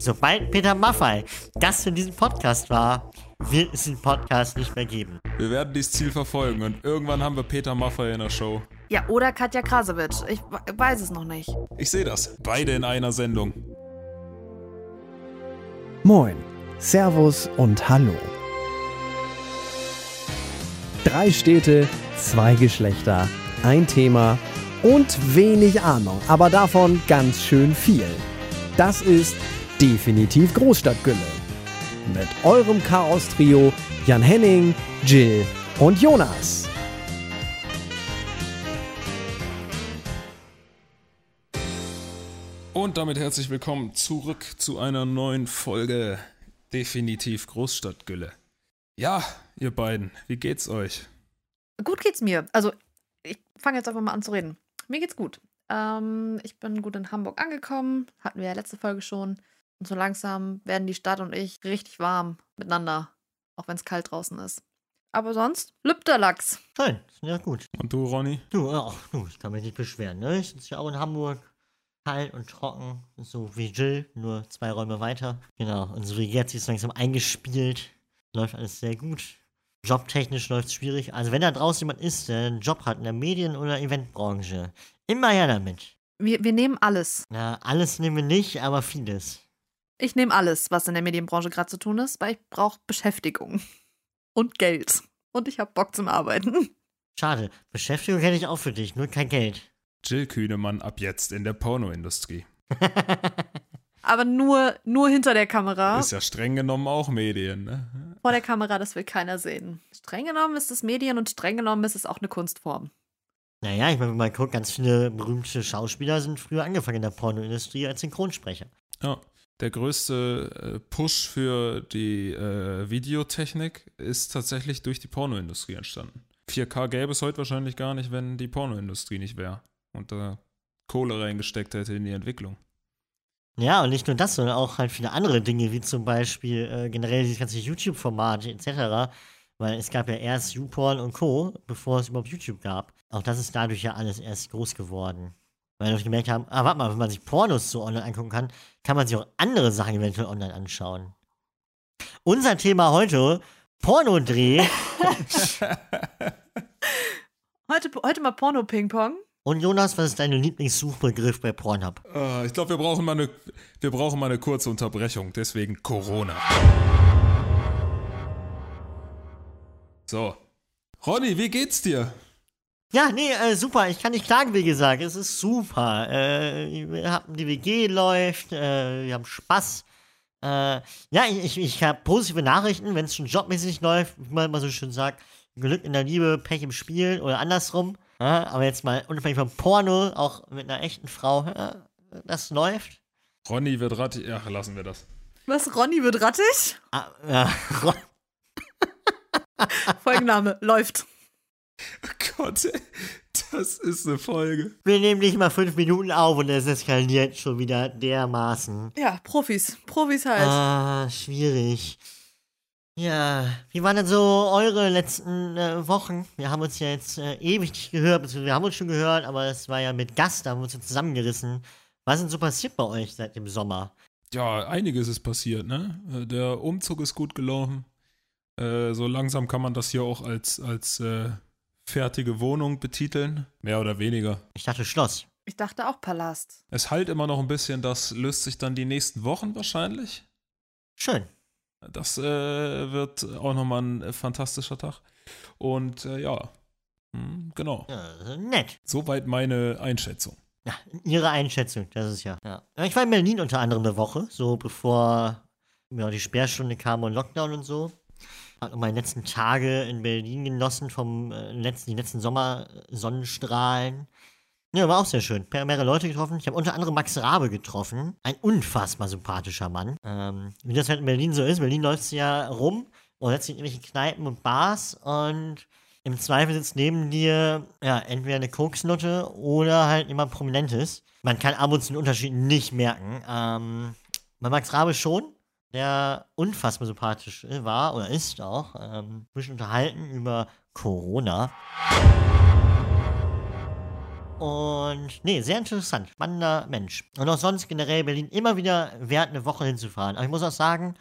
Sobald Peter Maffei Gast in diesem Podcast war, wird es den Podcast nicht mehr geben. Wir werden dieses Ziel verfolgen und irgendwann haben wir Peter Maffei in der Show. Ja, oder Katja Krasowitsch. Ich weiß es noch nicht. Ich sehe das. Beide in einer Sendung. Moin, Servus und Hallo. Drei Städte, zwei Geschlechter, ein Thema und wenig Ahnung, aber davon ganz schön viel. Das ist definitiv Großstadtgülle. Mit eurem Chaos-Trio Jan Henning, Jill und Jonas. Und damit herzlich willkommen zurück zu einer neuen Folge Definitiv Großstadtgülle. Ja, ihr beiden, wie geht's euch? Gut geht's mir. Also, ich fange jetzt einfach mal an zu reden. Mir geht's gut. Ähm, ich bin gut in Hamburg angekommen. Hatten wir ja letzte Folge schon. Und so langsam werden die Stadt und ich richtig warm miteinander. Auch wenn es kalt draußen ist. Aber sonst, Lübterlachs. Schön, ja gut. Und du, Ronny? Du, ach, du, ich kann mich nicht beschweren, ne? Ich sitze ja auch in Hamburg. Kalt und trocken, so wie Jill, nur zwei Räume weiter. Genau, unsere Jetzt ist langsam eingespielt. Läuft alles sehr gut. Jobtechnisch läuft es schwierig. Also wenn da draußen jemand ist, der einen Job hat in der Medien- oder Eventbranche, immer her damit. Wir, wir nehmen alles. Na, alles nehmen wir nicht, aber vieles. Ich nehme alles, was in der Medienbranche gerade zu tun ist, weil ich brauche Beschäftigung. Und Geld. Und ich habe Bock zum Arbeiten. Schade, Beschäftigung hätte ich auch für dich, nur kein Geld. Jill Kühnemann ab jetzt in der Pornoindustrie. Aber nur, nur hinter der Kamera. Ist ja streng genommen auch Medien, ne? Vor der Kamera, das will keiner sehen. Streng genommen ist es Medien und streng genommen ist es auch eine Kunstform. Naja, ich meine, wenn man guckt, ganz viele berühmte Schauspieler sind früher angefangen in der Pornoindustrie als Synchronsprecher. Ja. Der größte äh, Push für die äh, Videotechnik ist tatsächlich durch die Pornoindustrie entstanden. 4K gäbe es heute wahrscheinlich gar nicht, wenn die Pornoindustrie nicht wäre und da Kohle reingesteckt hätte in die Entwicklung. Ja, und nicht nur das, sondern auch halt viele andere Dinge, wie zum Beispiel äh, generell dieses ganze YouTube-Format etc. Weil es gab ja erst YouPorn und Co., bevor es überhaupt YouTube gab. Auch das ist dadurch ja alles erst groß geworden. Weil wir gemerkt haben, ah, warte mal, wenn man sich Pornos so online angucken kann, kann man sich auch andere Sachen eventuell online anschauen. Unser Thema heute, Pornodreh. heute, heute mal Porno-Ping-Pong. Und Jonas, was ist dein Lieblingssuchbegriff bei Pornhub? Uh, ich glaube, wir, brauchen mal eine, wir brauchen mal eine kurze Unterbrechung, deswegen Corona. So. Ronny, wie geht's dir? Ja, nee, äh, super. Ich kann nicht klagen, wie gesagt. Es ist super. Äh, wir haben die WG läuft, äh, wir haben Spaß. Äh, ja, ich, ich habe positive Nachrichten, wenn es schon jobmäßig läuft, wie man immer so schön sagt. Glück in der Liebe, Pech im Spiel oder andersrum. Ja, aber jetzt mal unabhängig vom Porno, auch mit einer echten Frau, ja, das läuft. Ronny wird rattig. Ach, lassen wir das. Was? Ronny wird rattig? Ah, ja. Folgenname, läuft. Oh Gott, das ist eine Folge. Wir nehmen nicht mal fünf Minuten auf und es eskaliert schon wieder dermaßen. Ja, Profis. Profis halt. Ah, schwierig. Ja, wie waren denn so eure letzten äh, Wochen? Wir haben uns ja jetzt äh, ewig nicht gehört, beziehungsweise wir haben uns schon gehört, aber es war ja mit Gast, da haben wir uns zusammengerissen. Was ist denn so passiert bei euch seit dem Sommer? Ja, einiges ist passiert, ne? Der Umzug ist gut gelaufen. Äh, so langsam kann man das hier auch als, als äh, fertige Wohnung betiteln. Mehr oder weniger. Ich dachte Schloss. Ich dachte auch Palast. Es halt immer noch ein bisschen, das löst sich dann die nächsten Wochen wahrscheinlich. Schön. Das äh, wird auch nochmal ein fantastischer Tag. Und äh, ja, hm, genau. Ja, nett. Soweit meine Einschätzung. Ja, Ihre Einschätzung, das ist ja, ja. Ich war in Berlin unter anderem eine Woche, so bevor ja, die Sperrstunde kam und Lockdown und so. Hat meine letzten Tage in Berlin genossen vom äh, letzten, die letzten Sommersonnenstrahlen. Ja, war auch sehr schön. Mehrere Leute getroffen. Ich habe unter anderem Max Rabe getroffen. Ein unfassbar sympathischer Mann. Ähm, wie das halt in Berlin so ist. In Berlin läuft ja rum und setzt in irgendwelche Kneipen und Bars und im Zweifel sitzt neben dir ja entweder eine Koksnutte oder halt jemand Prominentes. Man kann ab und zu den Unterschied nicht merken. Ähm, bei Max Rabe schon, der unfassbar sympathisch war oder ist auch. Ähm, bisschen unterhalten über Corona. Und nee, sehr interessant. Spannender Mensch. Und auch sonst generell Berlin immer wieder wert, eine Woche hinzufahren. Aber ich muss auch sagen,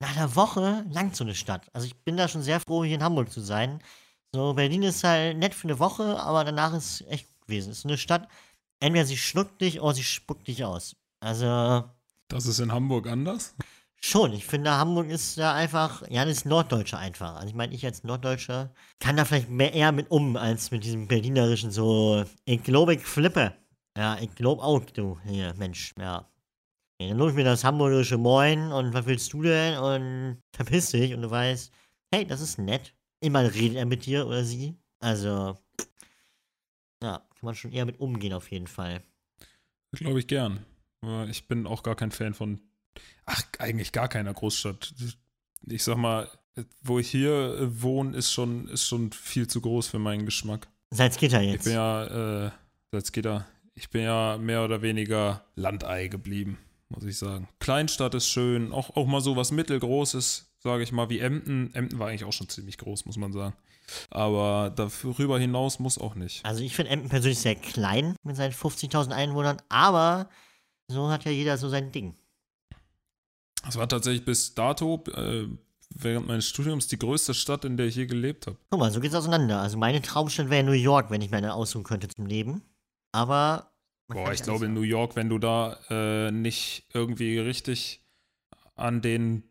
nach einer Woche langt so eine Stadt. Also ich bin da schon sehr froh, hier in Hamburg zu sein. So, Berlin ist halt nett für eine Woche, aber danach ist echt gut gewesen. Es ist eine Stadt, entweder sie schluckt dich oder sie spuckt dich aus. Also, Das ist in Hamburg anders? Schon, ich finde, Hamburg ist da einfach, ja, das ist Norddeutscher einfach. Also ich meine, ich als Norddeutscher kann da vielleicht mehr eher mit um, als mit diesem berlinerischen so, ich glaube, ich flippe. Ja, ich glaube auch, du, hier, Mensch, ja. ja dann lobe ich mir das hamburgische Moin und was willst du denn? Und verpiss dich und du weißt, hey, das ist nett. Immer redet er mit dir oder sie. Also, ja, kann man schon eher mit umgehen auf jeden Fall. Glaube ich gern. Ich bin auch gar kein Fan von, ach, eigentlich gar keiner Großstadt. Ich sag mal, wo ich hier äh, wohne, ist schon, ist schon viel zu groß für meinen Geschmack. Salzgitter Ich jetzt. bin ja, äh, Salzgitter, ich bin ja mehr oder weniger Landei geblieben, muss ich sagen. Kleinstadt ist schön, auch, auch mal so was Mittelgroßes, sage ich mal, wie Emden. Emden war eigentlich auch schon ziemlich groß, muss man sagen. Aber darüber hinaus muss auch nicht. Also ich finde Emden persönlich sehr klein mit seinen 50.000 Einwohnern, aber so hat ja jeder so sein Ding. Es war tatsächlich bis dato, äh, während meines Studiums, die größte Stadt, in der ich je gelebt habe. Guck mal, so geht's auseinander. Also meine Traumstadt wäre New York, wenn ich mir eine aussuchen könnte zum Leben. Aber. Boah, ich glaube, in New York, wenn du da äh, nicht irgendwie richtig an den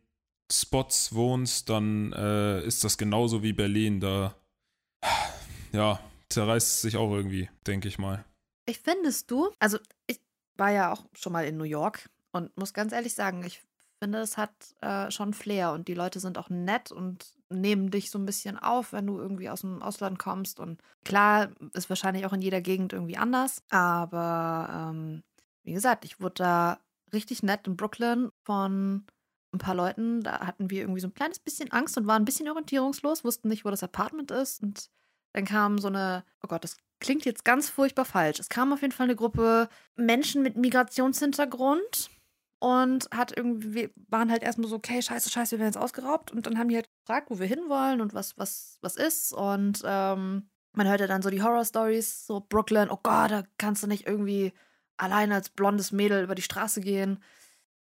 Spots wohnst, dann äh, ist das genauso wie Berlin. Da, ja, zerreißt es sich auch irgendwie, denke ich mal. Ich findest du, also ich war ja auch schon mal in New York und muss ganz ehrlich sagen, ich finde, es hat äh, schon Flair und die Leute sind auch nett und nehmen dich so ein bisschen auf, wenn du irgendwie aus dem Ausland kommst. Und klar, ist wahrscheinlich auch in jeder Gegend irgendwie anders, aber ähm, wie gesagt, ich wurde da richtig nett in Brooklyn von ein paar Leuten. Da hatten wir irgendwie so ein kleines bisschen Angst und waren ein bisschen orientierungslos, wussten nicht, wo das Apartment ist und dann kam so eine, oh Gott, das klingt jetzt ganz furchtbar falsch. Es kam auf jeden Fall eine Gruppe Menschen mit Migrationshintergrund und hat irgendwie, wir waren halt erstmal so, okay, scheiße, scheiße, wir werden jetzt ausgeraubt. Und dann haben die halt gefragt, wo wir hinwollen und was, was, was ist. Und ähm, man hörte dann so die Horror-Stories, so Brooklyn, oh Gott, da kannst du nicht irgendwie allein als blondes Mädel über die Straße gehen.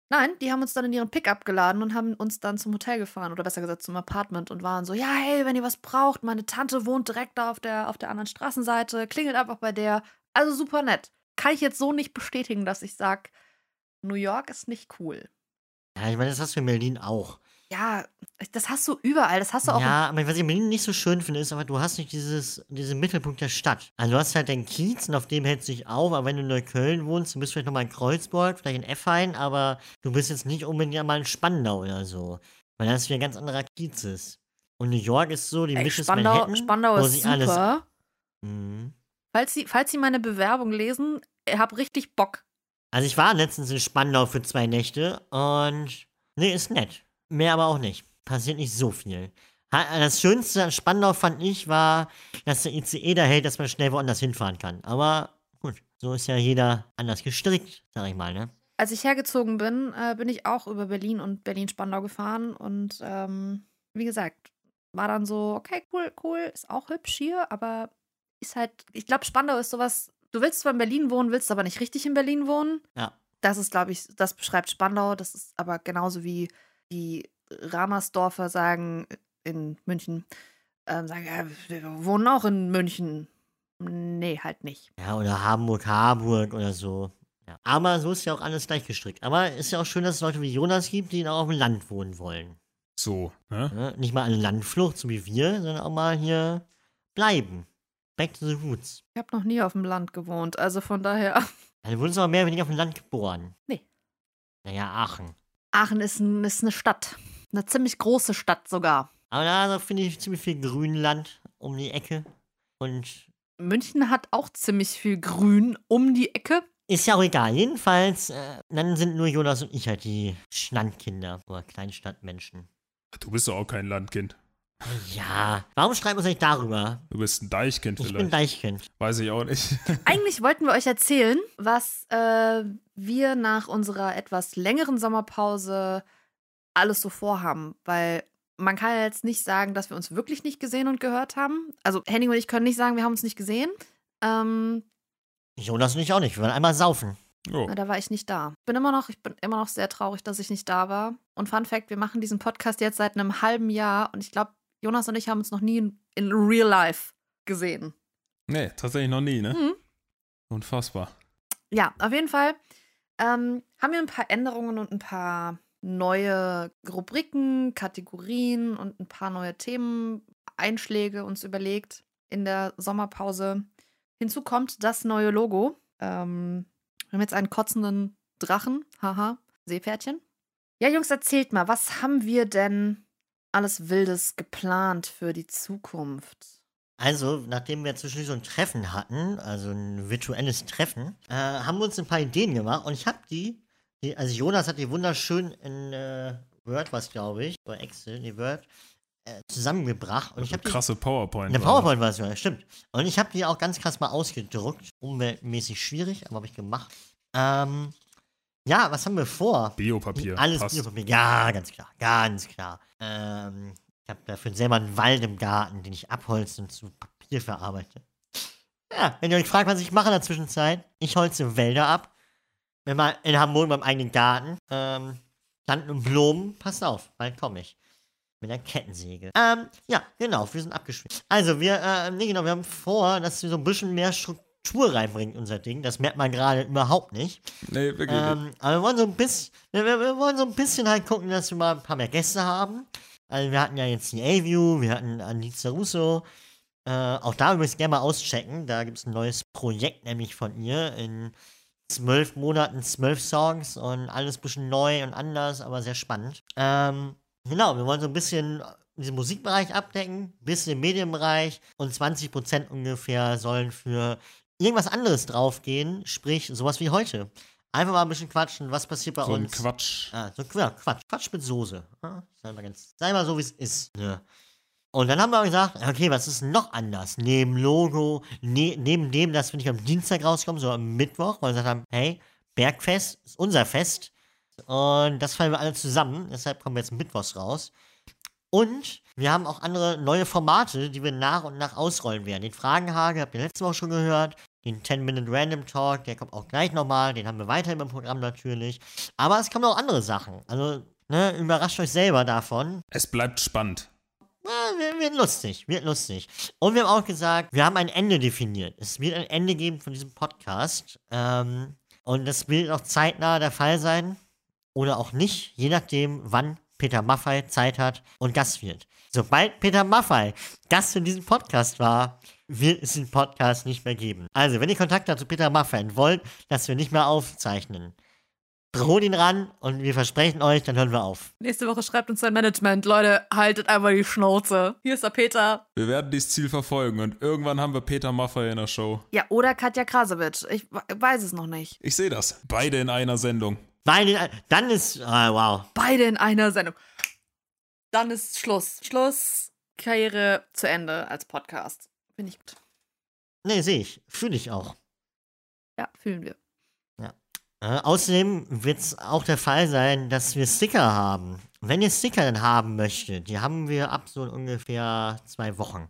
Nein, die haben uns dann in ihren Pickup geladen und haben uns dann zum Hotel gefahren oder besser gesagt zum Apartment und waren so, ja, hey, wenn ihr was braucht, meine Tante wohnt direkt da auf der, auf der anderen Straßenseite, klingelt einfach bei der. Also super nett. Kann ich jetzt so nicht bestätigen, dass ich sage, New York ist nicht cool. Ja, ich meine, das hast du in Berlin auch. Ja, das hast du überall. Das hast du auch. Ja, aber was ich in Berlin nicht so schön finde, ist aber, du hast nicht dieses, diesen Mittelpunkt der Stadt. Also du hast halt den Kiez und auf dem hältst du dich auf, aber wenn du in Neukölln wohnst, du bist vielleicht nochmal in Kreuzburg, vielleicht in Effein, aber du bist jetzt nicht unbedingt mal in Spandau oder so. Weil das wieder ein ganz anderer Kiez ist. Und New York ist so die Ey, des Spandau, Manhattan, Spandau wo ist sich alles- super. Mhm. Falls Sie, falls Sie meine Bewerbung lesen, ich hab richtig Bock. Also ich war letztens in Spandau für zwei Nächte und nee, ist nett. Mehr aber auch nicht. Passiert nicht so viel. Das Schönste an Spandau fand ich war, dass der ICE da hält, dass man schnell woanders hinfahren kann. Aber gut, so ist ja jeder anders gestrickt, sag ich mal, ne? Als ich hergezogen bin, äh, bin ich auch über Berlin und Berlin-Spandau gefahren. Und ähm, wie gesagt, war dann so, okay, cool, cool, ist auch hübsch hier, aber ist halt, ich glaube, Spandau ist sowas, du willst zwar in Berlin wohnen, willst aber nicht richtig in Berlin wohnen. Ja. Das ist, glaube ich, das beschreibt Spandau. Das ist aber genauso wie die Ramersdorfer sagen in München, ähm, sagen, ja, wir wohnen auch in München. Nee, halt nicht. Ja, oder Hamburg, Harburg oder so. Ja. Aber so ist ja auch alles gleich gestrickt. Aber ist ja auch schön, dass es Leute wie Jonas gibt, die auch auf dem Land wohnen wollen. So, ne? Ne? Nicht mal eine Landflucht, so wie wir, sondern auch mal hier bleiben. Back to the roots. Ich habe noch nie auf dem Land gewohnt, also von daher. Also wurdest du aber mehr oder weniger auf dem Land geboren. Nee. Naja, Aachen. Aachen ist, ein, ist eine Stadt. Eine ziemlich große Stadt sogar. Aber da also finde ich ziemlich viel Grünland um die Ecke. Und München hat auch ziemlich viel Grün um die Ecke. ist ja auch egal. Jedenfalls, äh, dann sind nur Jonas und ich halt die Landkinder oder Kleinstadtmenschen. Du bist doch auch kein Landkind. Ja, warum schreiben wir uns nicht darüber? Du bist ein Deichkind Ich bin vielleicht. Deichkind. Weiß ich auch nicht. Eigentlich wollten wir euch erzählen, was äh, wir nach unserer etwas längeren Sommerpause alles so vorhaben. Weil man kann ja jetzt nicht sagen, dass wir uns wirklich nicht gesehen und gehört haben. Also Henning und ich können nicht sagen, wir haben uns nicht gesehen. Ähm, Jonas und ich auch nicht. Wir wollen einmal saufen. Oh. Na, da war ich nicht da. Bin immer noch, ich bin immer noch sehr traurig, dass ich nicht da war. Und Fun Fact, wir machen diesen Podcast jetzt seit einem halben Jahr und ich glaube, Jonas und ich haben uns noch nie in, in real life gesehen. Nee, tatsächlich noch nie, ne? Mhm. Unfassbar. Ja, auf jeden Fall ähm, haben wir ein paar Änderungen und ein paar neue Rubriken, Kategorien und ein paar neue Themeneinschläge uns überlegt in der Sommerpause. Hinzu kommt das neue Logo. Ähm, wir haben jetzt einen kotzenden Drachen. Haha, Seepferdchen. Ja, Jungs, erzählt mal, was haben wir denn alles Wildes geplant für die Zukunft? Also, nachdem wir zwischendurch so ein Treffen hatten, also ein virtuelles Treffen, äh, haben wir uns ein paar Ideen gemacht und ich habe die, die, also Jonas hat die wunderschön in äh, Word, was glaube ich, oder Excel, nee, Word, äh, zusammengebracht und ich habe die Krasse PowerPoint. Eine war das. PowerPoint-Version, ja, stimmt. Und ich habe die auch ganz krass mal ausgedruckt. Umweltmäßig schwierig, aber habe ich gemacht. Ähm, ja, was haben wir vor? Biopapier. Alles passt. Biopapier. Ja, ganz klar, ganz klar. Ähm, ich habe dafür selber einen Wald im Garten, den ich abholze und zu Papier verarbeite. Ja, wenn ihr euch fragt, was ich mache in der Zwischenzeit, ich holze Wälder ab. Wenn man in Hamburg beim eigenen Garten, ähm, Planten und Blumen, passt auf, bald komme ich. Mit der Kettensäge. Ähm, ja, genau, wir sind abgeschwitzt. Also, wir, äh, nee, genau, wir haben vor, dass wir so ein bisschen mehr Struktur reinbringen, in unser Ding. Das merkt man gerade überhaupt nicht. Nee, wirklich. nicht. Ähm, aber wir wollen so ein bisschen, wir, wir, wollen so ein bisschen halt gucken, dass wir mal ein paar mehr Gäste haben. Also, wir hatten ja jetzt die A-View, wir hatten Anita Russo. Äh, auch da übrigens gerne mal auschecken. Da gibt es ein neues Projekt, nämlich von ihr. In zwölf Monaten zwölf Songs und alles ein bisschen neu und anders, aber sehr spannend. Ähm, genau, wir wollen so ein bisschen diesen Musikbereich abdecken, bisschen im Medienbereich und 20% ungefähr sollen für irgendwas anderes draufgehen, sprich sowas wie heute. Einfach mal ein bisschen quatschen, was passiert bei so ein uns. Quatsch. Ah, so ja, Quatsch. Quatsch mit Soße. Ja, sei, mal ganz, sei mal so, wie es ist. Ne? Und dann haben wir gesagt, okay, was ist noch anders? Neben Logo, ne, neben dem, dass wir nicht am Dienstag rauskommen, sondern am Mittwoch, weil wir gesagt haben, hey, Bergfest ist unser Fest. Und das fallen wir alle zusammen. Deshalb kommen wir jetzt mittwochs raus. Und wir haben auch andere neue Formate, die wir nach und nach ausrollen werden. Den Fragenhage habt ihr letzte Woche schon gehört. Den 10-Minute Random Talk, der kommt auch gleich nochmal. Den haben wir weiter im Programm natürlich. Aber es kommen auch andere Sachen. Also, ne, überrascht euch selber davon. Es bleibt spannend. Ja, wird, wird lustig, wird lustig. Und wir haben auch gesagt, wir haben ein Ende definiert. Es wird ein Ende geben von diesem Podcast. Ähm, und das wird auch zeitnah der Fall sein. Oder auch nicht, je nachdem, wann Peter Maffei Zeit hat und Gast wird. Sobald Peter Maffei Gast in diesem Podcast war, wird es den Podcast nicht mehr geben. Also, wenn ihr Kontakt habt zu Peter Maffei und wollt, dass wir nicht mehr aufzeichnen, droht ihn ran und wir versprechen euch, dann hören wir auf. Nächste Woche schreibt uns sein Management. Leute, haltet einfach die Schnauze. Hier ist der Peter. Wir werden dieses Ziel verfolgen und irgendwann haben wir Peter Maffay in der Show. Ja, oder Katja Krasowitsch. Ich we- weiß es noch nicht. Ich sehe das. Beide in einer Sendung. Weil den, dann ist, ah, wow. Beide in einer Sendung. Dann ist Schluss. Schluss. Karriere zu Ende als Podcast. Finde ich gut. Nee, sehe ich. Fühle ich auch. Ja, fühlen wir. Äh, außerdem wird es auch der Fall sein, dass wir Sticker haben. Wenn ihr Sticker dann haben möchtet, die haben wir ab so ungefähr zwei Wochen.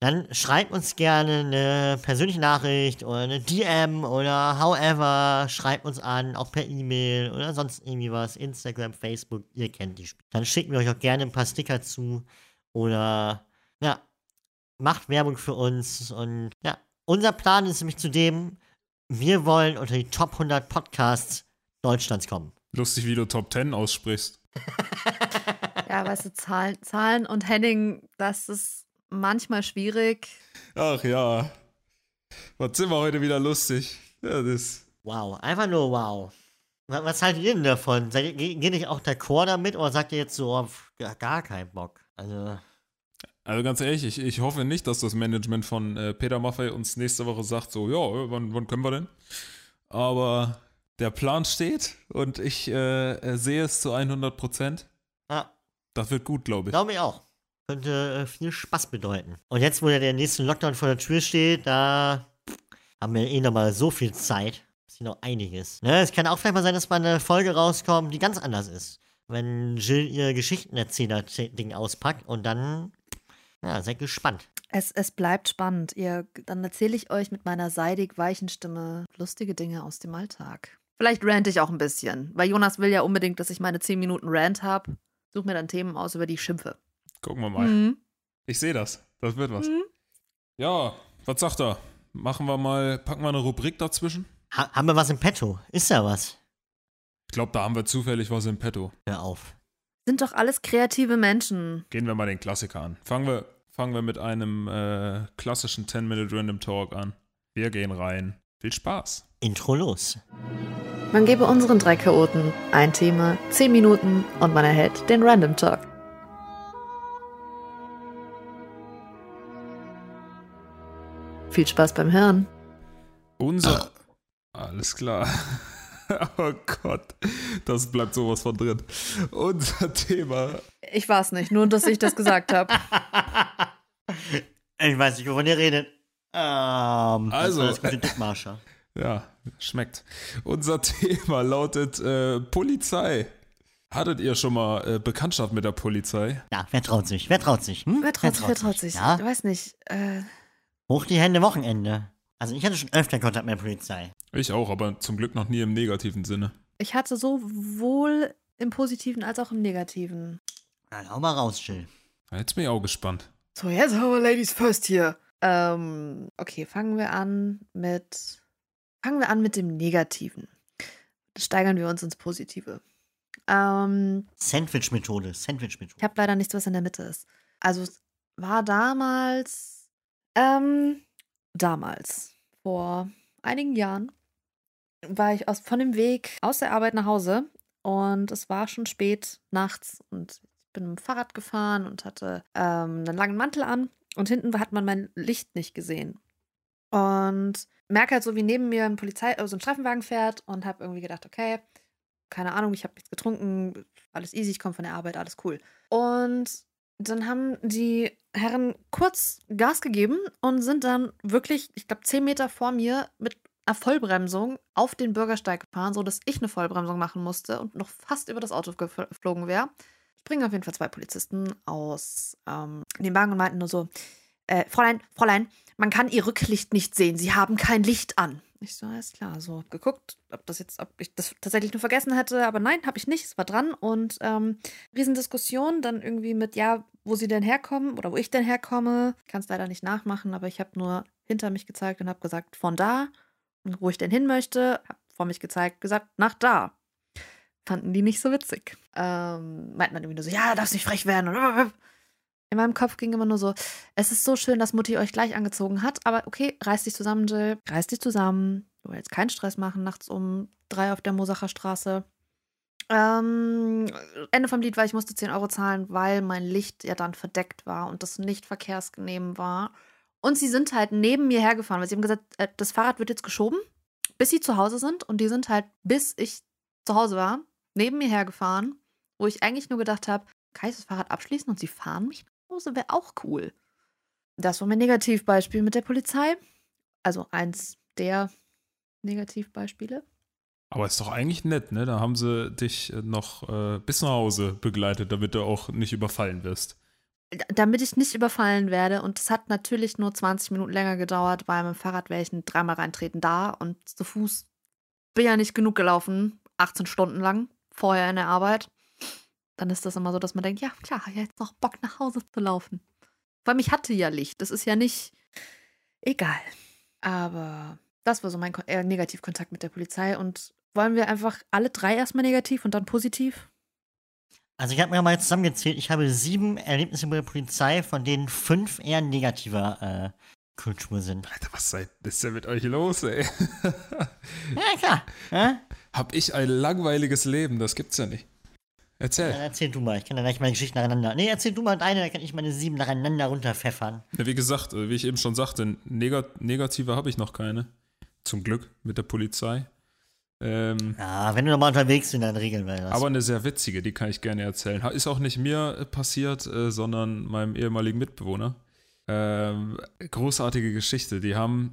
Dann schreibt uns gerne eine persönliche Nachricht oder eine DM oder however, schreibt uns an, auch per E-Mail oder sonst irgendwie was, Instagram, Facebook, ihr kennt die Spiele. Dann schicken wir euch auch gerne ein paar Sticker zu oder ja, macht Werbung für uns und ja, unser Plan ist nämlich zudem, wir wollen unter die Top 100 Podcasts Deutschlands kommen. Lustig, wie du Top 10 aussprichst. Ja, weißt du, Zahlen, Zahlen und Henning, das ist manchmal schwierig. Ach ja. Was sind wir heute wieder lustig? Ja, das. Wow, einfach nur wow. Was, was haltet ihr denn davon? Seid ihr, ge- geht nicht auch der Chor damit oder sagt ihr jetzt so, oh, pf, gar, gar keinen Bock? Also, Also ganz ehrlich, ich, ich hoffe nicht, dass das Management von äh, Peter Maffei uns nächste Woche sagt, so, ja, äh, wann, wann können wir denn? Aber der Plan steht und ich äh, äh, sehe es zu 100 Prozent. ja, Das wird gut, glaube ich. glaube ich auch. Könnte äh, viel Spaß bedeuten. Und jetzt, wo ja der nächste Lockdown vor der Tür steht, da haben wir eh nochmal so viel Zeit. Das ist noch einiges. Ne, es kann auch vielleicht mal sein, dass mal eine Folge rauskommt, die ganz anders ist. Wenn Jill ihr Geschichtenerzähler-Ding auspackt und dann, ja, seid gespannt. Es, es bleibt spannend. Ihr, dann erzähle ich euch mit meiner seidig weichen Stimme lustige Dinge aus dem Alltag. Vielleicht rante ich auch ein bisschen, weil Jonas will ja unbedingt, dass ich meine 10 Minuten Rant habe. Such mir dann Themen aus, über die ich schimpfe. Gucken wir mal. Mhm. Ich sehe das. Das wird was. Mhm. Ja, was sagt er? Machen wir mal, packen wir eine Rubrik dazwischen? Ha haben wir was im Petto? Ist da was? Ich glaube, da haben wir zufällig was im Petto. Hör auf. Sind doch alles kreative Menschen. Gehen wir mal den Klassiker an. Fangen wir, fangen wir mit einem äh, klassischen 10-Minute Random Talk an. Wir gehen rein. Viel Spaß. Intro los. Man gebe unseren drei Chaoten ein Thema, 10 Minuten und man erhält den Random Talk. Viel Spaß beim Hören. Unser. Alles klar. Oh Gott, das bleibt sowas von drin. Unser Thema. Ich war es nicht, nur dass ich das gesagt habe. ich weiß nicht, wovon ihr redet. Ähm, Also- Das mit Dickmarscher. Ja, schmeckt. Unser Thema lautet äh, Polizei. Hattet ihr schon mal äh, Bekanntschaft mit der Polizei? Ja, wer traut sich? Wer traut sich? Hm? Wer traut sich, wer traut sich? Ja? Ich weiß nicht. Äh, Hoch die Hände Wochenende. Also ich hatte schon öfter Kontakt mit der Polizei. Ich auch, aber zum Glück noch nie im negativen Sinne. ich hatte sowohl im Positiven als auch im Negativen. Na, hau mal raus, Jill. Jetzt bin ich auch gespannt. So, jetzt haben wir Ladies First hier. Ähm, okay, fangen wir an mit. Fangen wir an mit dem Negativen. Steigern wir uns ins Positive. Ähm, Sandwich-Methode, ich Sandwich-Methode. habe leider nichts, was in der Mitte ist. Also, es war damals. Ähm, damals, vor einigen Jahren, war ich aus, von dem Weg aus der Arbeit nach Hause und es war schon spät nachts und ich bin mit dem Fahrrad gefahren und hatte ähm, einen langen Mantel an und hinten hat man mein Licht nicht gesehen. Und merke halt so, wie neben mir ein Polizei, also ein Streifenwagen fährt und habe irgendwie gedacht, okay, keine Ahnung, ich habe nichts getrunken, alles easy, ich komme von der Arbeit, alles cool. Und dann haben die Herren kurz Gas gegeben und sind dann wirklich, ich glaube, zehn Meter vor mir mit einer Vollbremsung auf den Bürgersteig gefahren, sodass ich eine Vollbremsung machen musste und noch fast über das Auto gef- geflogen wäre. Springen auf jeden Fall zwei Polizisten aus ähm, den Wagen und meinten nur so: äh, Fräulein, Fräulein, man kann Ihr Rücklicht nicht sehen. Sie haben kein Licht an. Ich so, alles klar. So, hab geguckt, ob das jetzt, ob ich das tatsächlich nur vergessen hätte, aber nein, habe ich nicht. Es war dran und ähm, Riesendiskussion, dann irgendwie mit, ja, wo sie denn herkommen oder wo ich denn herkomme. Kann es leider nicht nachmachen, aber ich habe nur hinter mich gezeigt und habe gesagt, von da. Wo ich denn hin möchte, habe vor mich gezeigt, gesagt, nach da. Fanden die nicht so witzig. Ähm, meinten dann irgendwie nur so, ja, darfst nicht frech werden. In meinem Kopf ging immer nur so, es ist so schön, dass Mutti euch gleich angezogen hat, aber okay, reiß dich zusammen, Jill. Reiß dich zusammen. Du willst keinen Stress machen, nachts um drei auf der Mosacher Straße. Ähm, Ende vom Lied war, ich musste 10 Euro zahlen, weil mein Licht ja dann verdeckt war und das nicht verkehrsgenehm war. Und sie sind halt neben mir hergefahren, weil sie haben gesagt, äh, das Fahrrad wird jetzt geschoben, bis sie zu Hause sind. Und die sind halt, bis ich zu Hause war, neben mir hergefahren, wo ich eigentlich nur gedacht habe, kann ich das Fahrrad abschließen und sie fahren mich nach Hause, wäre auch cool. Das war mein Negativbeispiel mit der Polizei. Also eins der Negativbeispiele. Aber ist doch eigentlich nett, ne? Da haben sie dich äh, noch äh, bis nach Hause begleitet, damit du auch nicht überfallen wirst. Damit ich nicht überfallen werde. Und es hat natürlich nur 20 Minuten länger gedauert, weil mit dem Fahrrad wäre ich ein dreimal reintreten da und zu Fuß bin ja nicht genug gelaufen, 18 Stunden lang vorher in der Arbeit. Dann ist das immer so, dass man denkt, ja klar, jetzt noch Bock nach Hause zu laufen. Weil mich hatte ja Licht. Das ist ja nicht egal. Aber das war so mein äh, Negativkontakt mit der Polizei. Und wollen wir einfach alle drei erstmal negativ und dann positiv? Also ich habe mir mal zusammengezählt, ich habe sieben Erlebnisse mit der Polizei, von denen fünf eher negativer äh, Kultur sind. Alter, was seid, ist denn mit euch los, ey? Ja, klar. Ja? Hab ich ein langweiliges Leben, das gibt's ja nicht. Erzähl. erzähl du mal, ich kann dann gleich meine Geschichten nacheinander. Nee, erzähl du mal deine, dann kann ich meine sieben nacheinander runterpfeffern. Ja, wie gesagt, äh, wie ich eben schon sagte, negat negative habe ich noch keine. Zum Glück mit der Polizei. Ähm, Ja, wenn du nochmal unterwegs bist, dann regeln wir das. aber eine sehr witzige, die kann ich gerne erzählen. Ist auch nicht mir äh, passiert, äh, sondern meinem ehemaligen Mitbewohner. Ähm, großartige Geschichte. Die haben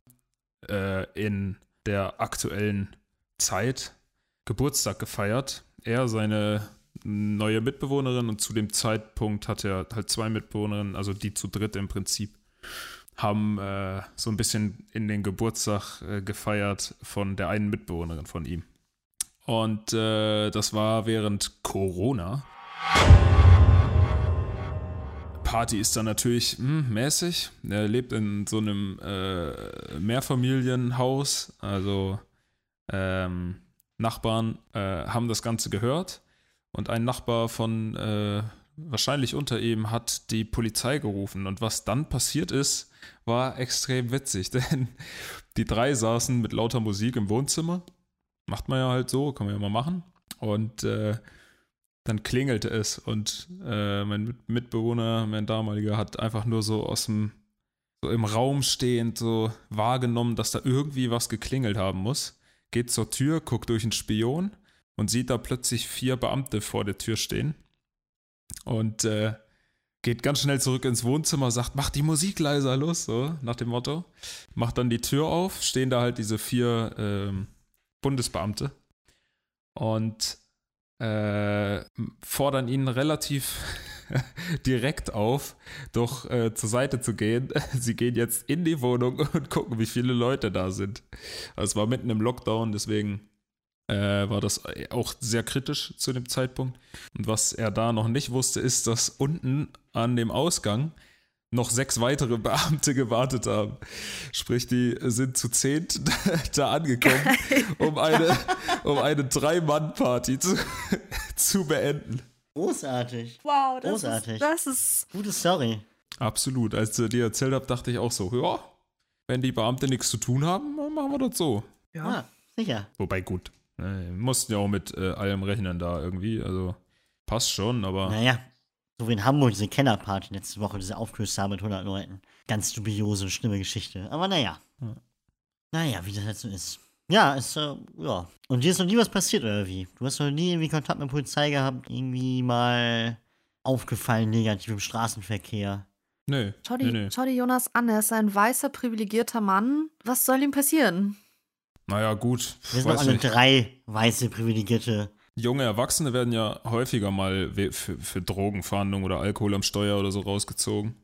äh, in der aktuellen Zeit Geburtstag gefeiert. Er, seine neue Mitbewohnerin und zu dem Zeitpunkt hat er halt zwei Mitbewohnerinnen, also die zu dritt im Prinzip. Haben äh, so ein bisschen in den Geburtstag äh, gefeiert von der einen Mitbewohnerin von ihm. Und äh, das war während Corona. Party ist dann natürlich hm, mäßig. Er lebt in so einem äh, Mehrfamilienhaus, also ähm, Nachbarn äh, haben das Ganze gehört und ein Nachbar von äh, wahrscheinlich unter ihm hat die Polizei gerufen. Und was dann passiert ist, war extrem witzig, denn die drei saßen mit lauter Musik im Wohnzimmer. Macht man ja halt so, kann man ja mal machen. Und äh, dann klingelte es und äh, mein Mitbewohner, mein damaliger, hat einfach nur so aus dem, so im Raum stehend so wahrgenommen, dass da irgendwie was geklingelt haben muss. Geht zur Tür, guckt durch einen Spion und sieht da plötzlich vier Beamte vor der Tür stehen. Und äh, geht ganz schnell zurück ins Wohnzimmer, sagt, mach die Musik leiser, los, so nach dem Motto. Macht dann die Tür auf, stehen da halt diese vier ähm, Bundesbeamte und äh, fordern ihn relativ direkt auf, doch äh, zur Seite zu gehen. Sie gehen jetzt in die Wohnung und gucken, wie viele Leute da sind. Also es war mitten im Lockdown, deswegen äh, war das auch sehr kritisch zu dem Zeitpunkt. Und was er da noch nicht wusste, ist, dass unten an dem Ausgang noch sechs weitere Beamte gewartet haben. Sprich, die sind zu zehnt da angekommen, um eine, um eine Drei-Mann-Party zu, zu beenden. Großartig. Wow, das Großartig. ist, das ist Gute Story. Absolut. Als ich dir erzählt habe, dachte ich auch so, ja, wenn die Beamte nichts zu tun haben, machen wir das so. ja. Ah, sicher. Wobei gut, ne, wir mussten ja auch mit äh, allem rechnen da irgendwie, also passt schon, aber Naja, so wie in Hamburg diese Kennerparty letzte Woche, diese Aufgelöst haben mit 100 Leuten. Ganz dubiose, schlimme Geschichte. Aber naja. Naja, wie das jetzt so ist. Ja, ist, äh, ja. Und dir ist noch nie was passiert, oder wie? Du hast noch nie irgendwie Kontakt mit der Polizei gehabt, irgendwie mal aufgefallen negativ im Straßenverkehr. nee, Schau die, nee, nee. schau die Jonas an, er ist ein weißer, privilegierter Mann. Was soll ihm passieren? Naja, gut, Wir sind alle drei weiße, privilegierte. Junge Erwachsene werden ja häufiger mal für, für Drogenfahndung oder Alkohol am Steuer oder so rausgezogen.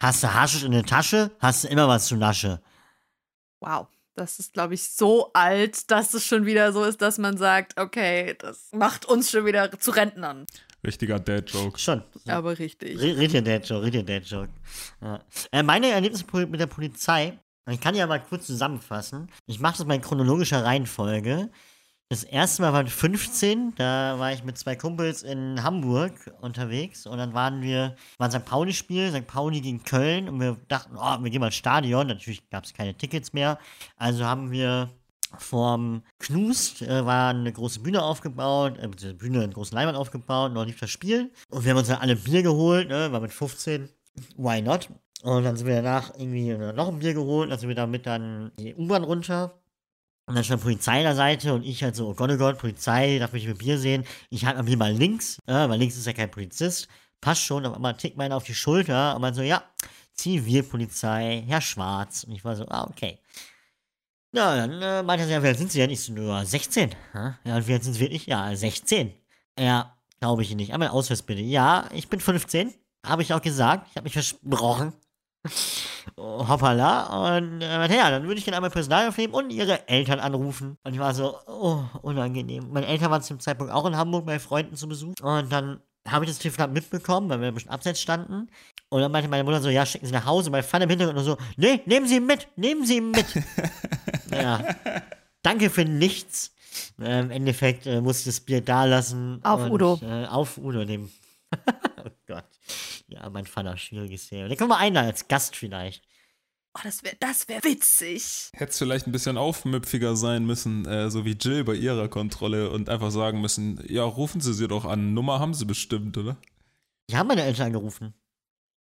Hast du Haschisch in der Tasche, hast du immer was zu Nasche. Wow. Das ist, glaube ich, so alt, dass es schon wieder so ist, dass man sagt, okay, das macht uns schon wieder zu Rentnern. Richtiger Dad-Joke. Schon. Aber richtig. Richtiger Dad-Joke, richtiger Dad-Joke. Ja. Äh, meine Erlebnisse mit der Polizei, ich kann ja mal kurz zusammenfassen. Ich mache das mal in chronologischer Reihenfolge. Das erste Mal war mit 15, da war ich mit zwei Kumpels in Hamburg unterwegs und dann waren wir, war ein St. Pauli-Spiel, St. Pauli gegen Köln und wir dachten, oh, wir gehen mal ins Stadion, natürlich gab es keine Tickets mehr, also haben wir vorm Knust äh, war eine große Bühne aufgebaut, äh, beziehungsweise Bühne, eine große Leinwand aufgebaut, und dort lief das Spiel. Und wir haben uns dann alle Bier geholt, ne, war mit 15, why not? Und dann sind wir danach irgendwie noch ein Bier geholt, dann sind wir damit dann die U-Bahn runter. Und dann stand Polizei an der Seite und ich halt so, oh Gott, oh Gott, Polizei, darf mich mit Bier sehen. Ich halte mir mal links, äh, weil links ist ja kein Polizist. Passt schon, auf einmal tickt meiner auf die Schulter und man so, ja, Zivilpolizei, Herr Schwarz. Und ich war so, ah, okay. Ja, dann äh, meinte er, ja, wie alt sind Sie denn? Ich so, nur 16. Hä? Ja, und wie alt sind Sie wirklich? Ja, 16. Ja, glaube ich nicht. Einmal Ausweis bitte. Ja, ich bin 15. Habe ich auch gesagt. Ich habe mich versprochen. Oh, hoppala. Und äh, meinte, ja, dann würde ich gerne einmal Personal aufnehmen und ihre Eltern anrufen. Und ich war so, oh, unangenehm. Meine Eltern waren zu dem Zeitpunkt auch in Hamburg bei Freunden zu Besuch. Und dann habe ich das Telefonat mitbekommen, weil wir ein bisschen abseits standen. Und dann meinte meine Mutter so, ja, schicken Sie nach Hause. Mein Vater im Hintergrund nur so, nee, nehmen Sie ihn mit, nehmen Sie ihn mit. ja. Danke für nichts. Äh, Im Endeffekt äh, musste ich das Bier da lassen. Auf und, Udo. Äh, auf Udo nehmen. oh Gott. Ja, mein Vater, schwieriges Thema. Den können wir einladen als Gast vielleicht. Oh, das wäre das wär witzig. Hätte es vielleicht ein bisschen aufmüpfiger sein müssen, äh, so wie Jill bei ihrer Kontrolle und einfach sagen müssen, ja, rufen Sie sie doch an, Nummer haben Sie bestimmt, oder? Die haben meine Eltern angerufen.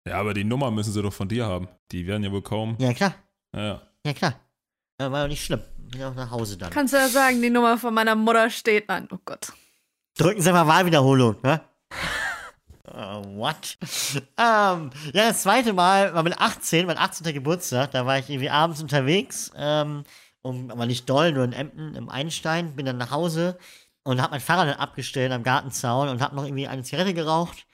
Ja, aber die Nummer müssen sie doch von dir haben. Die werden ja wohl kaum. Ja, klar. Ja. Ja, klar. Ja, war doch nicht schlimm. Bin auch nach Hause dann. Kannst du ja sagen, die Nummer von meiner Mutter steht. Nein, oh Gott. Drücken Sie mal Wahlwiederholung, ne? Uh, what? ähm, ja, das zweite Mal war mit 18, mein 18. Geburtstag. Da war ich irgendwie abends unterwegs, ähm, um, aber nicht doll, nur in Emden, im Einstein. Bin dann nach Hause und hab mein Fahrrad dann abgestellt am Gartenzaun und hab noch irgendwie eine Zigarette geraucht.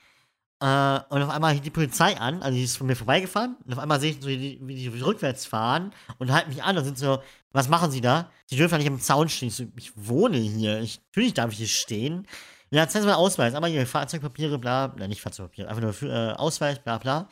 Äh, und auf einmal hielt die Polizei an, also die ist von mir vorbeigefahren. Und auf einmal sehe ich so, wie die, rückwärts fahren und halten mich an und sind so, was machen sie da? Sie dürfen ja nicht am Zaun stehen. Ich, so, ich wohne hier. Ich, natürlich darf ich hier stehen. Ja, zeigen Sie mal Ausweis. Aber hier, Fahrzeugpapiere, bla, bla, nicht Fahrzeugpapiere, einfach nur äh, Ausweis, bla, bla.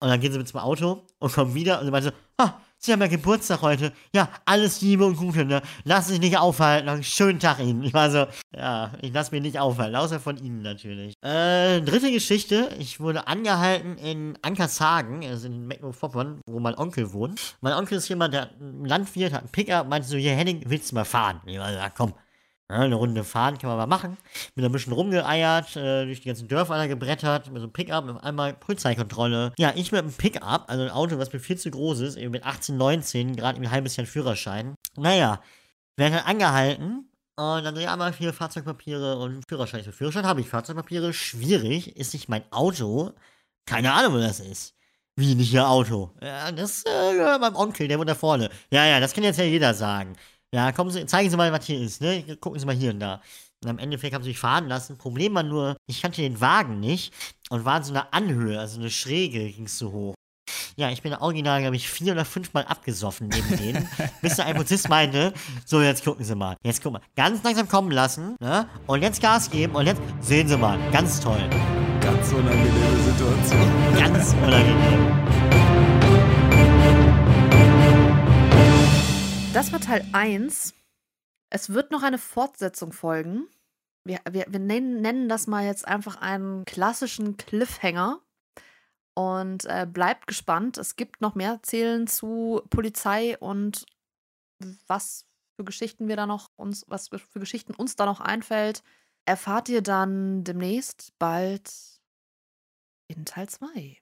Und dann gehen sie mit zum Auto und kommen wieder und sie meinen so, ah, Sie haben ja Geburtstag heute. Ja, alles Liebe und Gute, ne? Lass sich nicht aufhalten. Einen schönen Tag Ihnen. Ich war so, ja, ich lass mich nicht aufhalten. Außer von Ihnen natürlich. Äh, dritte Geschichte. Ich wurde angehalten in Ankershagen, also in Mecklenburg-Vorpommern, wo mein Onkel wohnt. Mein Onkel ist jemand, der hat einen Landwirt, hat einen Pickup, meinte so, hier, Henning, willst du mal fahren? Ich war so, ja, komm. Ja, eine Runde fahren kann man mal machen. Bin ein bisschen rumgeeiert, äh, durch die ganzen Dörfer gebrettert, mit so einem Pickup, auf einmal Polizeikontrolle. Ja, ich mit einem Pickup, also ein Auto, was mir viel zu groß ist, eben mit 18, 19, gerade ein halbes Jahr Führerschein. Naja, werde dann angehalten und dann ja einmal vier Fahrzeugpapiere und Führerschein. Für Führerschein habe ich Fahrzeugpapiere. Schwierig ist nicht mein Auto. Keine Ahnung, wo das ist. Wie nicht ihr Auto? Ja, das äh, meinem Onkel, der wohnt da vorne. Ja, ja, das kann jetzt ja jeder sagen. Ja, kommen Sie, zeigen Sie mal, was hier ist, ne? Gucken Sie mal hier und da. Und am Endeffekt haben sie mich fahren lassen. Problem war nur, ich kannte den Wagen nicht und war in so einer Anhöhe, also eine Schräge ging es so hoch. Ja, ich bin original, glaube ich, vier oder fünfmal abgesoffen neben denen, bis der ein Polizist meinte, so, jetzt gucken Sie mal. Jetzt gucken wir. Ganz langsam kommen lassen, ne? Und jetzt Gas geben und jetzt sehen Sie mal. Ganz toll. Ganz unangenehme Situation. Ganz unangenehm. Das war Teil 1. Es wird noch eine Fortsetzung folgen. Wir, wir, wir nennen, nennen das mal jetzt einfach einen klassischen Cliffhanger. Und äh, bleibt gespannt. Es gibt noch mehr Erzählen zu Polizei und was für Geschichten wir da noch uns, was für Geschichten uns da noch einfällt, erfahrt ihr dann demnächst bald in Teil 2.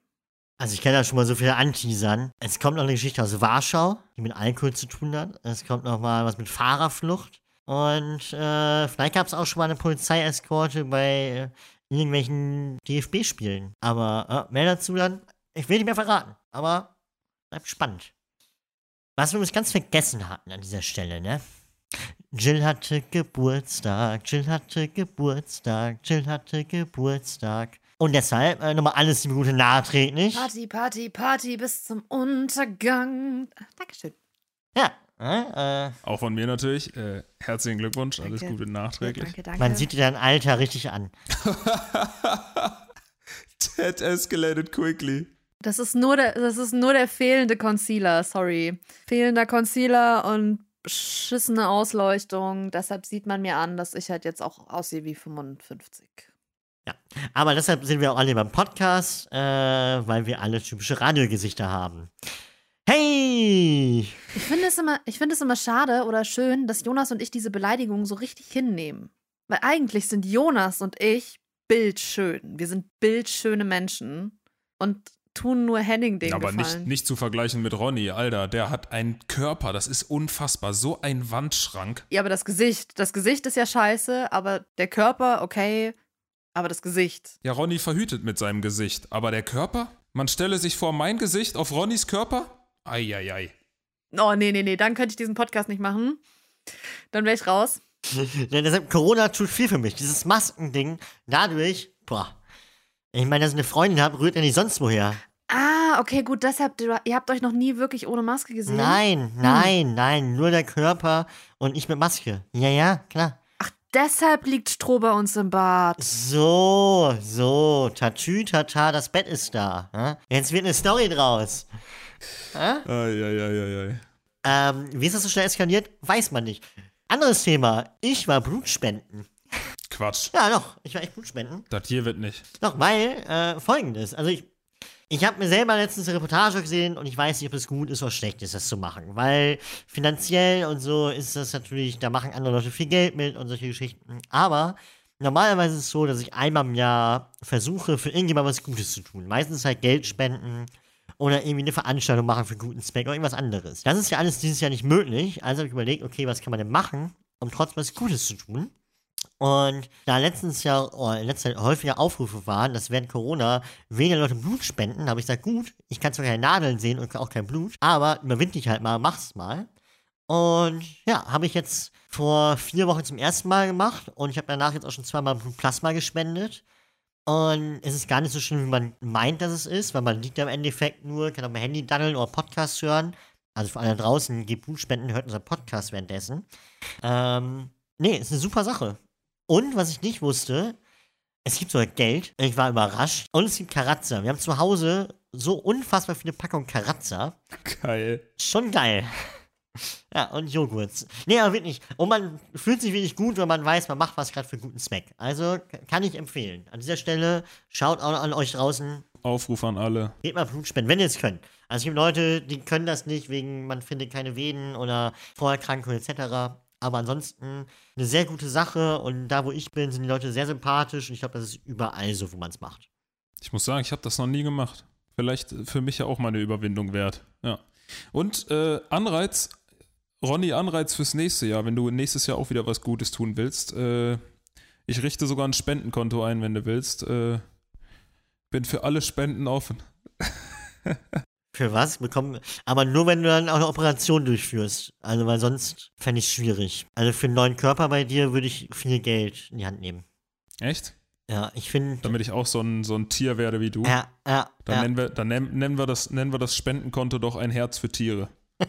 Also ich kann da schon mal so viel anteasern. Es kommt noch eine Geschichte aus Warschau, die mit Alkohol zu tun hat. Es kommt noch mal was mit Fahrerflucht. Und äh, vielleicht gab es auch schon mal eine Polizeieskorte bei äh, irgendwelchen DFB-Spielen. Aber äh, mehr dazu dann, ich will nicht mehr verraten. Aber bleibt spannend. Was wir uns ganz vergessen hatten an dieser Stelle, ne? Jill hatte Geburtstag, Jill hatte Geburtstag, Jill hatte Geburtstag. Und deshalb äh, nochmal alles liebe Gute nachträglich. Party, Party, Party bis zum Untergang. Ach, Dankeschön. Ja, äh, äh, Auch von mir natürlich. Äh, herzlichen Glückwunsch, alles Danke. Gute nachträglich. Danke, danke. man sieht dir dein Alter richtig an. That escalated quickly. Das ist nur der, das ist nur der fehlende Concealer, sorry. Fehlender Concealer und beschissene Ausleuchtung. Deshalb sieht man mir an, dass ich halt jetzt auch aussehe wie 55. Aber deshalb sind wir auch alle beim Podcast, äh, weil wir alle typische Radiogesichter haben. Hey! Ich finde es immer, ich finde es immer schade oder schön, dass Jonas und ich diese Beleidigung so richtig hinnehmen. Weil eigentlich sind Jonas und ich bildschön. Wir sind bildschöne Menschen und tun nur Henning den Aber nicht, nicht zu vergleichen mit Ronny, Alter. Der hat einen Körper, das ist unfassbar. So ein Wandschrank. Ja, aber das Gesicht, das Gesicht ist ja scheiße, aber der Körper, okay, aber das Gesicht. Ja, Ronny verhütet mit seinem Gesicht. Aber der Körper? Man stelle sich vor mein Gesicht auf Ronnys Körper? Eieiei. Oh, nee, nee, nee, dann könnte ich diesen Podcast nicht machen. Dann wäre ich raus. Denn deshalb, Corona tut viel für mich. Dieses Maskending, dadurch, boah. Ich meine, dass ich eine Freundin habe, rührt ja nicht sonst woher. Ah, okay, gut, deshalb, ihr habt euch noch nie wirklich ohne Maske gesehen? Nein, nein, nein, nur der Körper und ich mit Maske. Ja, ja, klar. Deshalb liegt Stroh bei uns im Bad. So, so, Tatü, Tata, das Bett ist da. Ja? Jetzt wird eine Story draus. Eieieiei. Ähm, wie ist das so schnell eskaliert? Weiß man nicht. Anderes Thema. Ich war Blutspenden. Quatsch. Ja, doch, ich war echt Blutspenden. Das hier wird nicht. Doch, weil, äh, folgendes. Also ich, ich habe mir selber letztens eine Reportage gesehen und ich weiß nicht, ob es gut ist oder schlecht ist, das zu machen. Weil finanziell und so ist das natürlich, da machen andere Leute viel Geld mit und solche Geschichten. Aber normalerweise ist es so, dass ich einmal im Jahr versuche, für irgendjemand was Gutes zu tun. Meistens halt Geld spenden oder irgendwie eine Veranstaltung machen für guten Zweck oder irgendwas anderes. Das ist ja alles dieses Jahr nicht möglich. Also habe ich überlegt, okay, was kann man denn machen, um trotzdem was Gutes zu tun? Und da letztens ja, letzter Zeit häufiger Aufrufe waren, dass während Corona weniger Leute Blut spenden, habe ich gesagt, gut, ich kann zwar keine Nadeln sehen und auch kein Blut, aber überwind dich halt mal, mach's mal. Und ja, habe ich jetzt vor vier Wochen zum ersten Mal gemacht und ich habe danach jetzt auch schon zweimal Blutplasma gespendet. Und es ist gar nicht so schlimm, wie man meint, dass es ist, weil man liegt ja im Endeffekt nur, kann auf dem Handy daddeln oder Podcast hören. Also für alle draußen, gebt Blutspenden, hört unseren Podcast währenddessen. Ähm, nee, ist eine super Sache. Und was ich nicht wusste, es gibt sogar Geld. Ich war überrascht. Und es gibt Karazza. Wir haben zu Hause so unfassbar viele Packungen Karazza. Geil. Schon geil. Ja, und Joghurt. Nee, aber wirklich. Und man fühlt sich wirklich gut, wenn man weiß, man macht was gerade für einen guten Zweck. Also kann ich empfehlen. An dieser Stelle, schaut auch an euch draußen. Aufruf an alle. Geht mal Blutspenden, wenn ihr es könnt. Also es gibt Leute, die können das nicht, wegen man findet keine Venen oder Vorerkrankungen etc. Aber ansonsten eine sehr gute Sache und da, wo ich bin, sind die Leute sehr sympathisch und ich glaube, das ist überall so, wo man es macht. Ich muss sagen, ich habe das noch nie gemacht. Vielleicht für mich ja auch mal eine Überwindung wert. Ja. Und äh, Anreiz, Ronny, Anreiz fürs nächste Jahr, wenn du nächstes Jahr auch wieder was Gutes tun willst. Äh, ich richte sogar ein Spendenkonto ein, wenn du willst. Äh, bin für alle Spenden offen. Für was? Bekommen, aber nur, wenn du dann auch eine Operation durchführst. Also, weil sonst fände ich es schwierig. Also, für einen neuen Körper bei dir würde ich viel Geld in die Hand nehmen. Echt? Ja, ich finde. Damit ich auch so ein, so ein Tier werde wie du. Ja, ja. Dann, ja. Nennen, wir, dann nennen, nennen, wir das, nennen wir das Spendenkonto doch ein Herz für Tiere.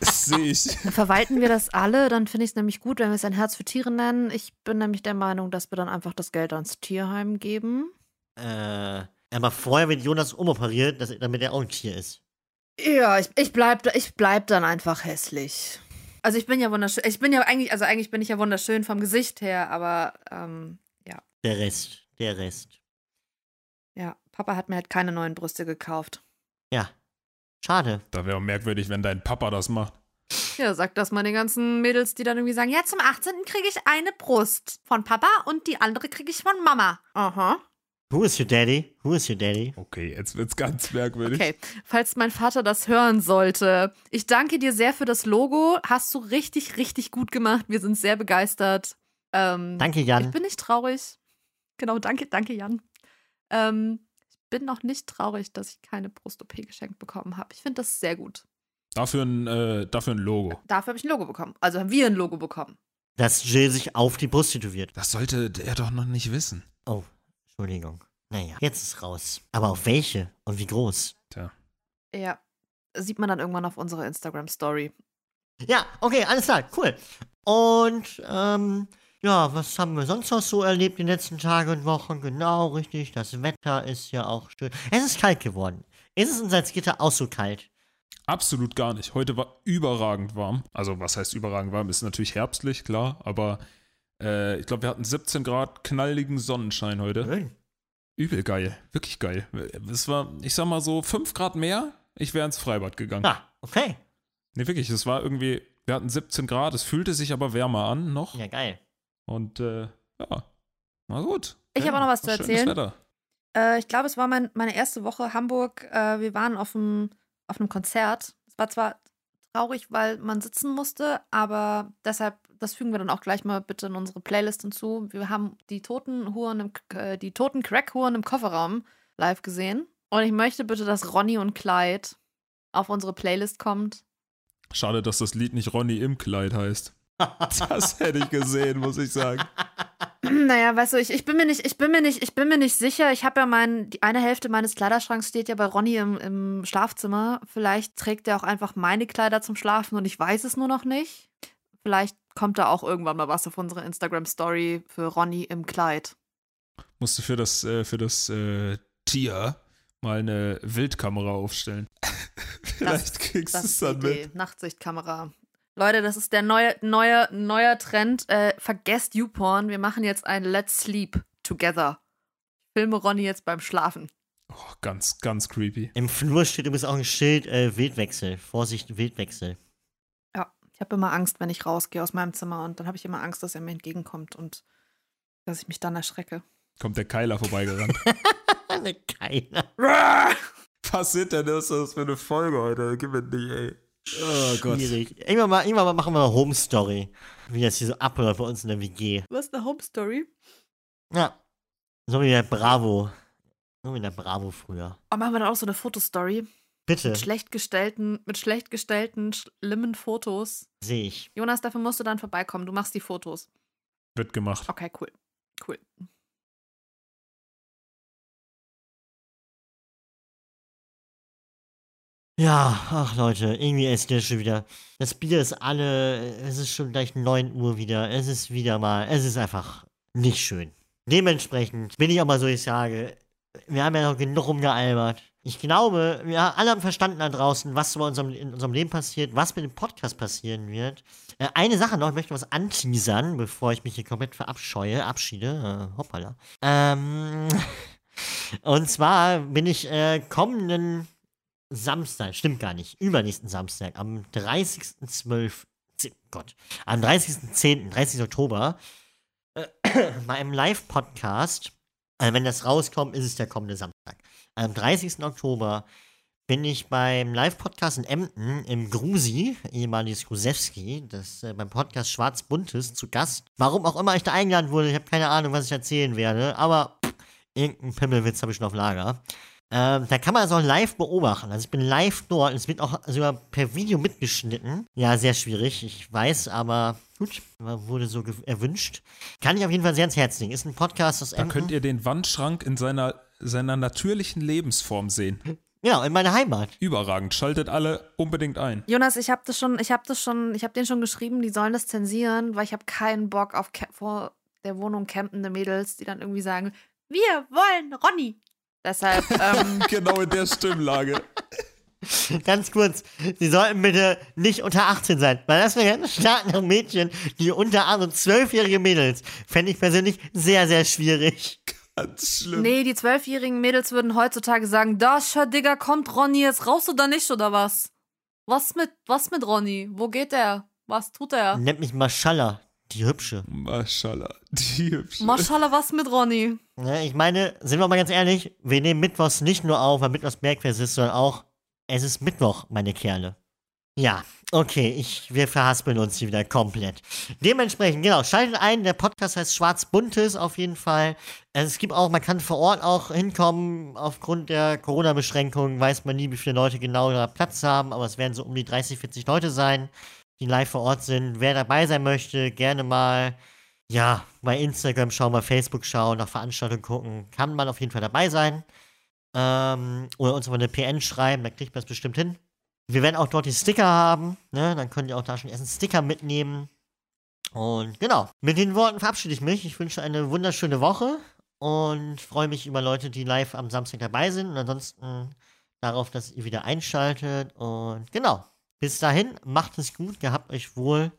das sehe ich. Verwalten wir das alle, dann finde ich es nämlich gut, wenn wir es ein Herz für Tiere nennen. Ich bin nämlich der Meinung, dass wir dann einfach das Geld ans Tierheim geben. Äh, aber vorher wird Jonas umoperiert, dass, damit er auch ein Tier ist. Ja, ich, ich, bleib, da- ich bleib dann einfach hässlich. Also ich bin ja wunderschön. Ich bin ja eigentlich, also eigentlich bin ich ja wunderschön vom Gesicht her, aber ähm, Der Rest, der Rest. ja, Papa hat mir halt keine neuen Brüste gekauft. Ja. Schade. Da wäre merkwürdig, wenn dein Papa das macht. Ja, sagt das mal den ganzen Mädels, die dann irgendwie sagen, ja, zum 18. kriege ich eine Brust von Papa und die andere kriege ich von Mama. Aha. Who is your daddy? Who is your daddy? Okay, jetzt wird's ganz merkwürdig. Okay, falls mein Vater das hören sollte, ich danke dir sehr für das Logo. Hast du richtig, richtig gut gemacht. Wir sind sehr begeistert. Ähm, Danke, Ich Jan. bin nicht traurig. Genau, danke, danke, Jan. Ähm, ich bin noch nicht traurig, dass ich keine Brust-OP geschenkt bekommen habe. Ich finde das sehr gut. Dafür ein, äh, dafür ein Logo. Dafür habe ich ein Logo bekommen. Also haben wir ein Logo bekommen. Dass Jill sich auf die Brust tätowiert. Das sollte er doch noch nicht wissen. Oh, Entschuldigung. Naja, jetzt ist raus. Aber auf welche und wie groß? Tja. Ja. Sieht man dann irgendwann auf unserer Instagram-Story. Ja, okay, alles klar, cool. Und, ähm, ja, was haben wir sonst noch so erlebt in den letzten Tagen und Wochen? Genau, richtig. Das Wetter ist ja auch schön. Es ist kalt geworden. Ist es in Salzgitter auch so kalt? Absolut gar nicht. Heute war überragend warm. Also, was heißt überragend warm? Ist natürlich herbstlich, klar, aber äh, ich glaube, wir hatten 17 Grad knalligen Sonnenschein heute. Schön. Übel geil. Wirklich geil. Es war, ich sag mal so, 5 Grad mehr, ich wäre ins Freibad gegangen. Ah, okay. Nee, wirklich, es war irgendwie, wir hatten 17 Grad, es fühlte sich aber wärmer an noch. Ja, geil. Und äh, ja, war gut. Ich ja, habe auch noch was zu erzählen. Wetter. Äh, ich glaube, es war mein, meine erste Woche Hamburg. Äh, wir waren auf einem, auf einem Konzert. Es war zwar traurig, weil man sitzen musste, aber deshalb, das fügen wir dann auch gleich mal bitte in unsere Playlist hinzu. Wir haben die toten Huren im, äh, die toten Crack-Huren im Kofferraum live gesehen. Und ich möchte bitte, dass Ronny und Clyde auf unsere Playlist kommt. Schade, dass das Lied nicht Ronny im Kleid heißt. Das hätte ich gesehen, muss ich sagen. Naja, weißt du, ich, ich bin mir nicht, ich bin mir nicht, ich bin mir nicht sicher. Ich habe ja mein, die eine Hälfte meines Kleiderschranks steht ja bei Ronny im, im Schlafzimmer. Vielleicht trägt er auch einfach meine Kleider zum Schlafen und ich weiß es nur noch nicht. Vielleicht kommt da auch irgendwann mal was auf unsere Instagram-Story für Ronny im Kleid. Musste für das, äh, für das äh, Tier mal eine Wildkamera aufstellen. Vielleicht kriegst du Das es dann Idee. mit. Nachtsichtkamera. Leute, das ist der neue, neue, neuer Trend. Äh, vergesst YouPorn. Wir machen jetzt ein Let's Sleep Together. Ich filme Ronny jetzt beim Schlafen. Oh, ganz, ganz creepy. Im Flur steht übrigens auch ein Schild, äh, Wildwechsel. Vorsicht, Wildwechsel. Ich habe immer Angst, wenn ich rausgehe aus meinem Zimmer und dann habe ich immer Angst, dass er mir entgegenkommt und dass ich mich dann erschrecke. Kommt der Keiler vorbeigerannt. Eine Keiner. Was sind denn das für eine Folge heute? Gib mir nicht, ey. Oh Schwierig. Irgendwann mal, irgendwann mal machen wir eine Home Story. Wie das hier so abläuft bei uns in der WG. Was ist eine Home Story? Ja. So wie der Bravo. So wie der Bravo früher. Oh, machen wir dann auch so eine Fotostory Bitte. Mit schlecht gestellten, mit schlecht gestellten, schlimmen Fotos. Sehe ich. Jonas, dafür musst du dann vorbeikommen. Du machst die Fotos. Wird gemacht. Okay, cool. Cool. Ja, ach Leute, irgendwie ist es schon wieder. Das Bier ist alle, es ist schon gleich 9 Uhr wieder. Es ist wieder mal, es ist einfach nicht schön. Dementsprechend bin ich auch mal so, ich sage, wir haben ja noch genug rumgealbert. Ich glaube, wir alle haben verstanden da draußen, was in unserem, in unserem Leben passiert, was mit dem Podcast passieren wird. Äh, eine Sache noch, ich möchte was anteasern, bevor ich mich hier komplett verabscheue, abschiede, äh, hoppala. Ähm, und zwar bin ich äh, kommenden Samstag, stimmt gar nicht, übernächsten Samstag, am 30.12., Gott, am 30.10., 30. Oktober, äh, bei einem Live-Podcast, also wenn das rauskommt, ist es der kommende Samstag. Am 30. Oktober bin ich beim Live-Podcast in Emden im Grusi, ehemaliges Grusewski, das äh, beim Podcast Schwarz-Buntes zu Gast. Warum auch immer ich da eingeladen wurde, ich habe keine Ahnung, was ich erzählen werde, aber pff, irgendeinen Pimmelwitz habe ich schon auf Lager. Ähm, da kann man es auch live beobachten. Also ich bin live dort. Es wird auch sogar per Video mitgeschnitten. Ja, sehr schwierig, ich weiß, aber gut, wurde so erwünscht. Kann ich auf jeden Fall sehr ans Herz legen. Ist ein Podcast aus Da könnt ihr den Wandschrank in seiner, seiner natürlichen Lebensform sehen. Genau, in meiner Heimat. Überragend. Schaltet alle unbedingt ein. Jonas, ich habe das schon, ich habe das schon, ich habe denen schon geschrieben, die sollen das zensieren, weil ich habe keinen Bock auf vor der Wohnung campende Mädels, die dann irgendwie sagen, wir wollen Ronny. Deshalb, ähm, genau in der Stimmlage. Ganz kurz, sie sollten bitte nicht unter 18 sein, weil das wäre ganz starke Mädchen, die unter 18, zwölfjährige Mädels, fände ich persönlich sehr, sehr schwierig. Ganz schlimm. nee, die zwölfjährigen Mädels würden heutzutage sagen, da, schau, Digga, kommt Ronny jetzt raus oder nicht, oder was? Was mit, was mit Ronny? Wo geht er? Was tut er? Nennt mich Maschallah, die Hübsche. Maschallah, die hübsche. Maschallah, was mit Ronny? Ne, ich meine, sind wir mal ganz ehrlich, wir nehmen Mittwochs nicht nur auf, weil Mittwochs Bergfest ist, sondern auch, es ist Mittwoch, meine Kerle. Ja, okay, ich, wir verhaspeln uns hier wieder komplett. Dementsprechend, genau, schaltet ein, der Podcast heißt Schwarz-Buntes auf jeden Fall. Also es gibt auch, man kann vor Ort auch hinkommen, aufgrund der Corona-Beschränkungen weiß man nie, wie viele Leute genau da Platz haben, aber es werden so um die 30, 40 Leute sein, die live vor Ort sind. Wer dabei sein möchte, gerne mal, ja, bei Instagram schauen, bei Facebook schauen, nach Veranstaltungen gucken, kann man auf jeden Fall dabei sein. Ähm, oder uns mal eine PN schreiben, da kriegt man es bestimmt hin. Wir werden auch dort die Sticker haben, ne? Dann könnt ihr auch da schon erst einen Sticker mitnehmen. Und genau, mit den Worten verabschiede ich mich. Ich wünsche eine wunderschöne Woche und freue mich über Leute, die live am Samstag dabei sind. Und ansonsten darauf, dass ihr wieder einschaltet. Und genau, bis dahin, macht es gut, gehabt euch wohl.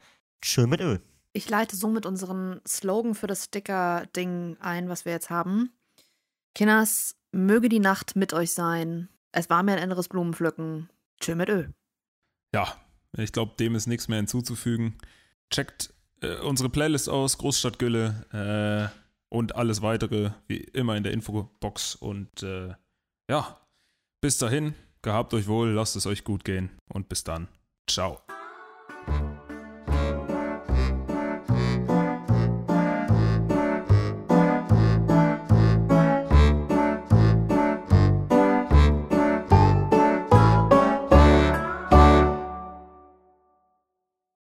Schön mit Öl. Ich leite somit unseren Slogan für das Sticker-Ding ein, was wir jetzt haben. Kinders, möge die Nacht mit euch sein. Es war mir ein inneres Blumenpflücken. Tschö mit Ö. Ja, ich glaube, dem ist nichts mehr hinzuzufügen. Checkt äh, unsere Playlist aus, Großstadtgülle äh, und alles weitere, wie immer in der Infobox. Und äh, ja, bis dahin, gehabt euch wohl, lasst es euch gut gehen und bis dann. Ciao.